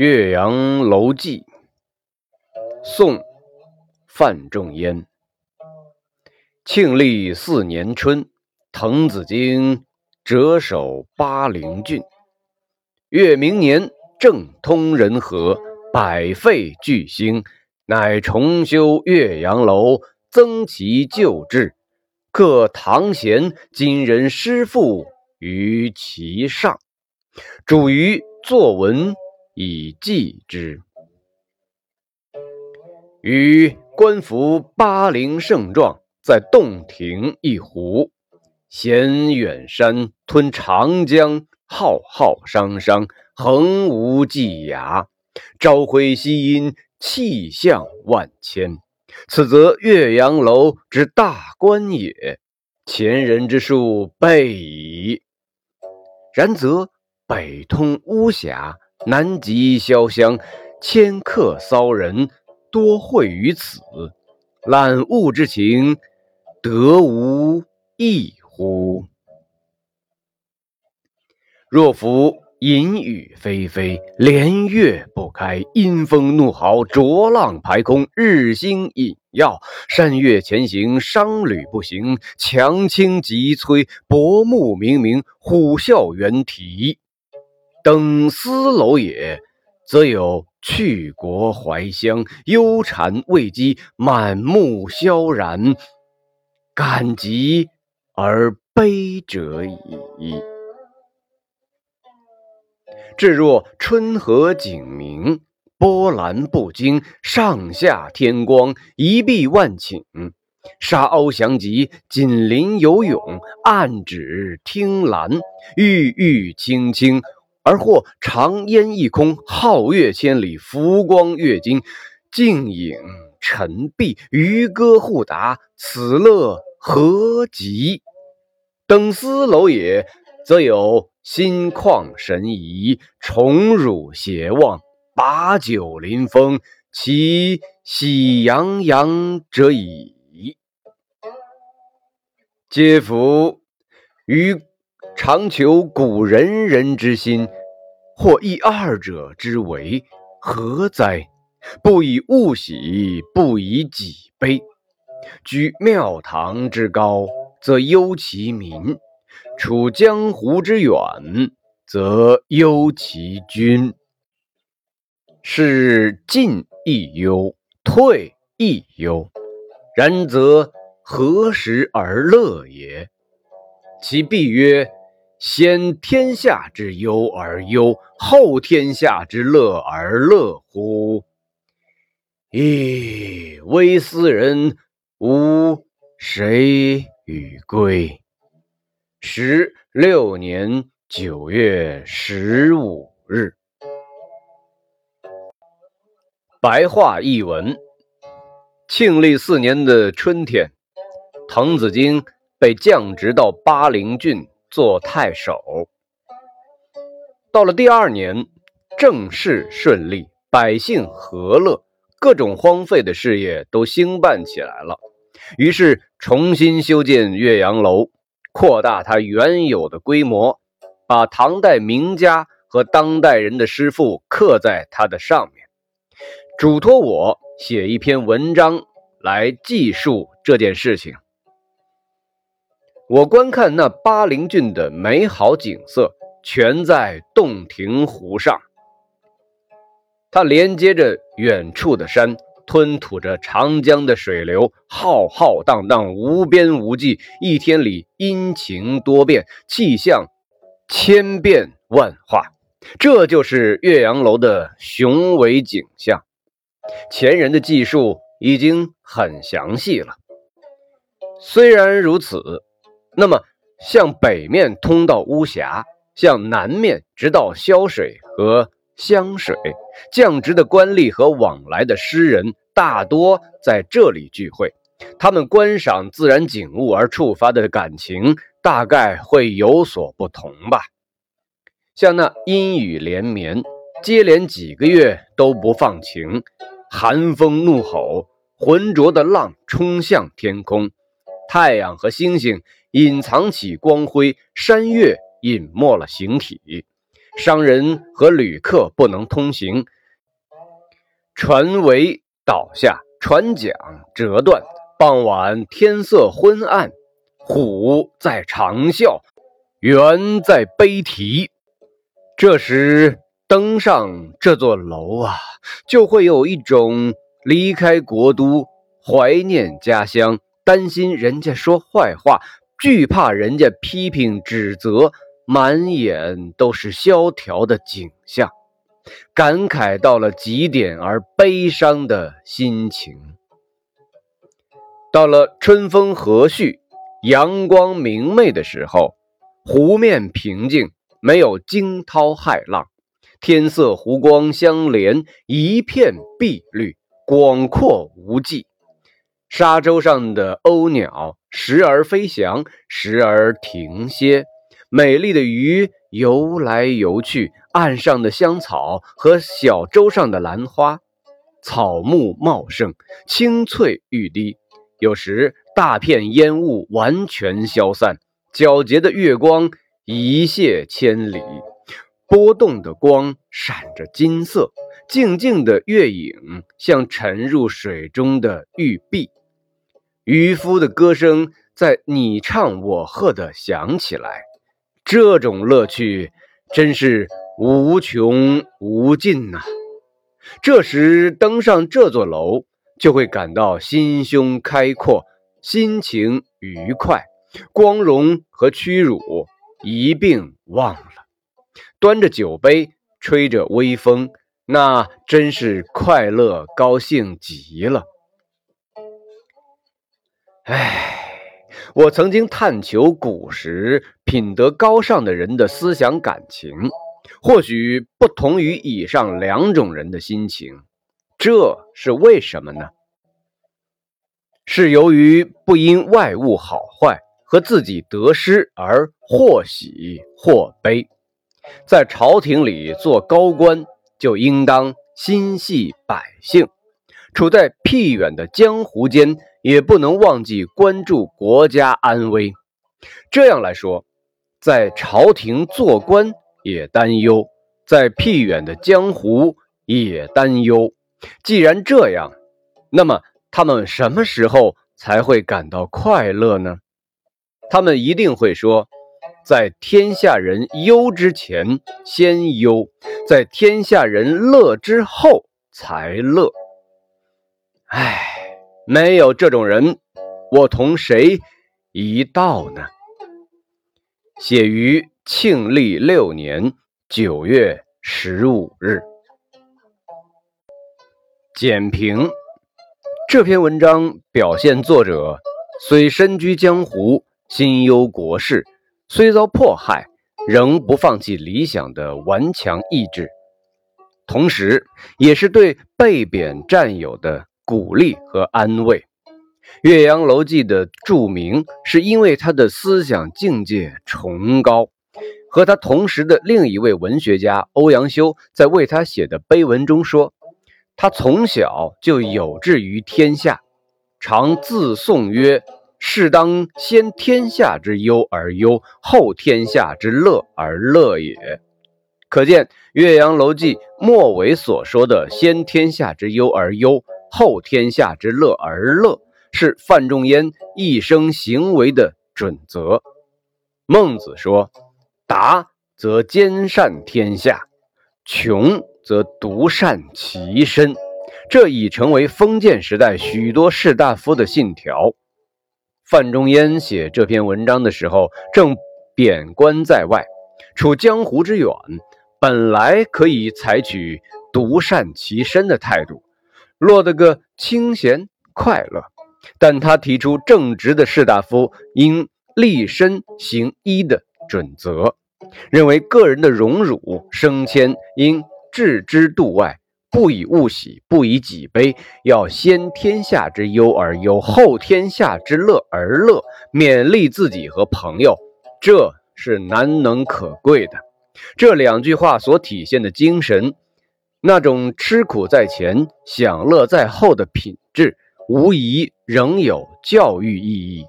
岳阳楼记，宋·范仲淹。庆历四年春，滕子京谪守巴陵郡。越明年，政通人和，百废具兴，乃重修岳阳楼，增其旧制，刻唐贤今人诗赋于其上，主于作文。以记之。与观夫巴陵胜状，在洞庭一湖，衔远山，吞长江，浩浩汤汤，横无际涯。朝晖夕阴，气象万千。此则岳阳楼之大观也。前人之述备矣。然则北通巫峡。南极潇湘，迁客骚人，多会于此。览物之情，得无异乎？若夫淫雨霏霏，连月不开，阴风怒号，浊浪排空，日星隐曜，山岳前行，商旅不行，强倾急摧，薄暮冥冥，虎啸猿啼。登斯楼也，则有去国怀乡，忧谗畏讥，满目萧然，感极而悲者矣。至若春和景明，波澜不惊，上下天光，一碧万顷，沙鸥翔集，锦鳞游泳，岸芷汀兰，郁郁青青。而或长烟一空，皓月千里，浮光跃金，静影沉璧，渔歌互答，此乐何极？等思楼也，则有心旷神怡，宠辱偕忘，把酒临风，其喜洋洋者矣。嗟夫！于常求古仁人之心。或异二者之为何哉？不以物喜，不以己悲。居庙堂之高，则忧其民；处江湖之远，则忧其君。是进亦忧，退亦忧。然则何时而乐也？其必曰。先天下之忧而忧，后天下之乐而乐乎？噫！微斯人，吾谁与归？十六年九月十五日。白话译文：庆历四年的春天，滕子京被降职到巴陵郡。做太守，到了第二年，政事顺利，百姓和乐，各种荒废的事业都兴办起来了。于是重新修建岳阳楼，扩大它原有的规模，把唐代名家和当代人的诗赋刻在它的上面，嘱托我写一篇文章来记述这件事情。我观看那巴陵郡的美好景色，全在洞庭湖上。它连接着远处的山，吞吐着长江的水流，浩浩荡荡，无边无际。一天里阴晴多变，气象千变万化。这就是岳阳楼的雄伟景象。前人的记述已经很详细了。虽然如此。那么，向北面通到巫峡，向南面直到潇水和湘水。降职的官吏和往来的诗人大多在这里聚会，他们观赏自然景物而触发的感情，大概会有所不同吧。像那阴雨连绵，接连几个月都不放晴，寒风怒吼，浑浊的浪冲向天空，太阳和星星。隐藏起光辉，山岳隐没了形体，商人和旅客不能通行，船桅倒下，船桨折断。傍晚天色昏暗，虎在长啸，猿在悲啼。这时登上这座楼啊，就会有一种离开国都、怀念家乡、担心人家说坏话、惧怕人家批评指责。满眼都是萧条的景象，感慨到了极点而悲伤的心情。到了春风和煦、阳光明媚的时候，湖面平静，没有惊涛骇浪，天色湖光相连，一片碧绿，广阔无际。沙洲上的鸥鸟时而飞翔，时而停歇。美丽的鱼游来游去，岸上的香草和小舟上的兰花，草木茂盛，青翠欲滴。有时大片烟雾完全消散，皎洁的月光一泻千里，波动的光闪着金色，静静的月影像沉入水中的玉璧。渔夫的歌声在你唱我和的响起来。这种乐趣真是无穷无尽呐！这时登上这座楼，就会感到心胸开阔，心情愉快，光荣和屈辱一并忘了。端着酒杯，吹着微风，那真是快乐高兴极了。唉。我曾经探求古时品德高尚的人的思想感情，或许不同于以上两种人的心情，这是为什么呢？是由于不因外物好坏和自己得失而或喜或悲。在朝廷里做高官，就应当心系百姓；处在僻远的江湖间。也不能忘记关注国家安危。这样来说，在朝廷做官也担忧，在僻远的江湖也担忧。既然这样，那么他们什么时候才会感到快乐呢？他们一定会说：“在天下人忧之前先忧，在天下人乐之后才乐。”唉。没有这种人，我同谁一道呢？写于庆历六年九月十五日。简评：这篇文章表现作者虽身居江湖，心忧国事，虽遭迫害，仍不放弃理想的顽强意志，同时也是对被贬战友的。鼓励和安慰，《岳阳楼记》的著名是因为他的思想境界崇高。和他同时的另一位文学家欧阳修在为他写的碑文中说：“他从小就有志于天下，常自颂曰：‘是当先天下之忧而忧，后天下之乐而乐也。’可见，《岳阳楼记》末尾所说的‘先天下之忧而忧’。”后天下之乐而乐，是范仲淹一生行为的准则。孟子说：“达则兼善天下，穷则独善其身。”这已成为封建时代许多士大夫的信条。范仲淹写这篇文章的时候，正贬官在外，处江湖之远，本来可以采取独善其身的态度。落得个清闲快乐，但他提出正直的士大夫应立身行医的准则，认为个人的荣辱升迁应置之度外，不以物喜，不以己悲，要先天下之忧而忧，后天下之乐而乐，勉励自己和朋友，这是难能可贵的。这两句话所体现的精神。那种吃苦在前、享乐在后的品质，无疑仍有教育意义。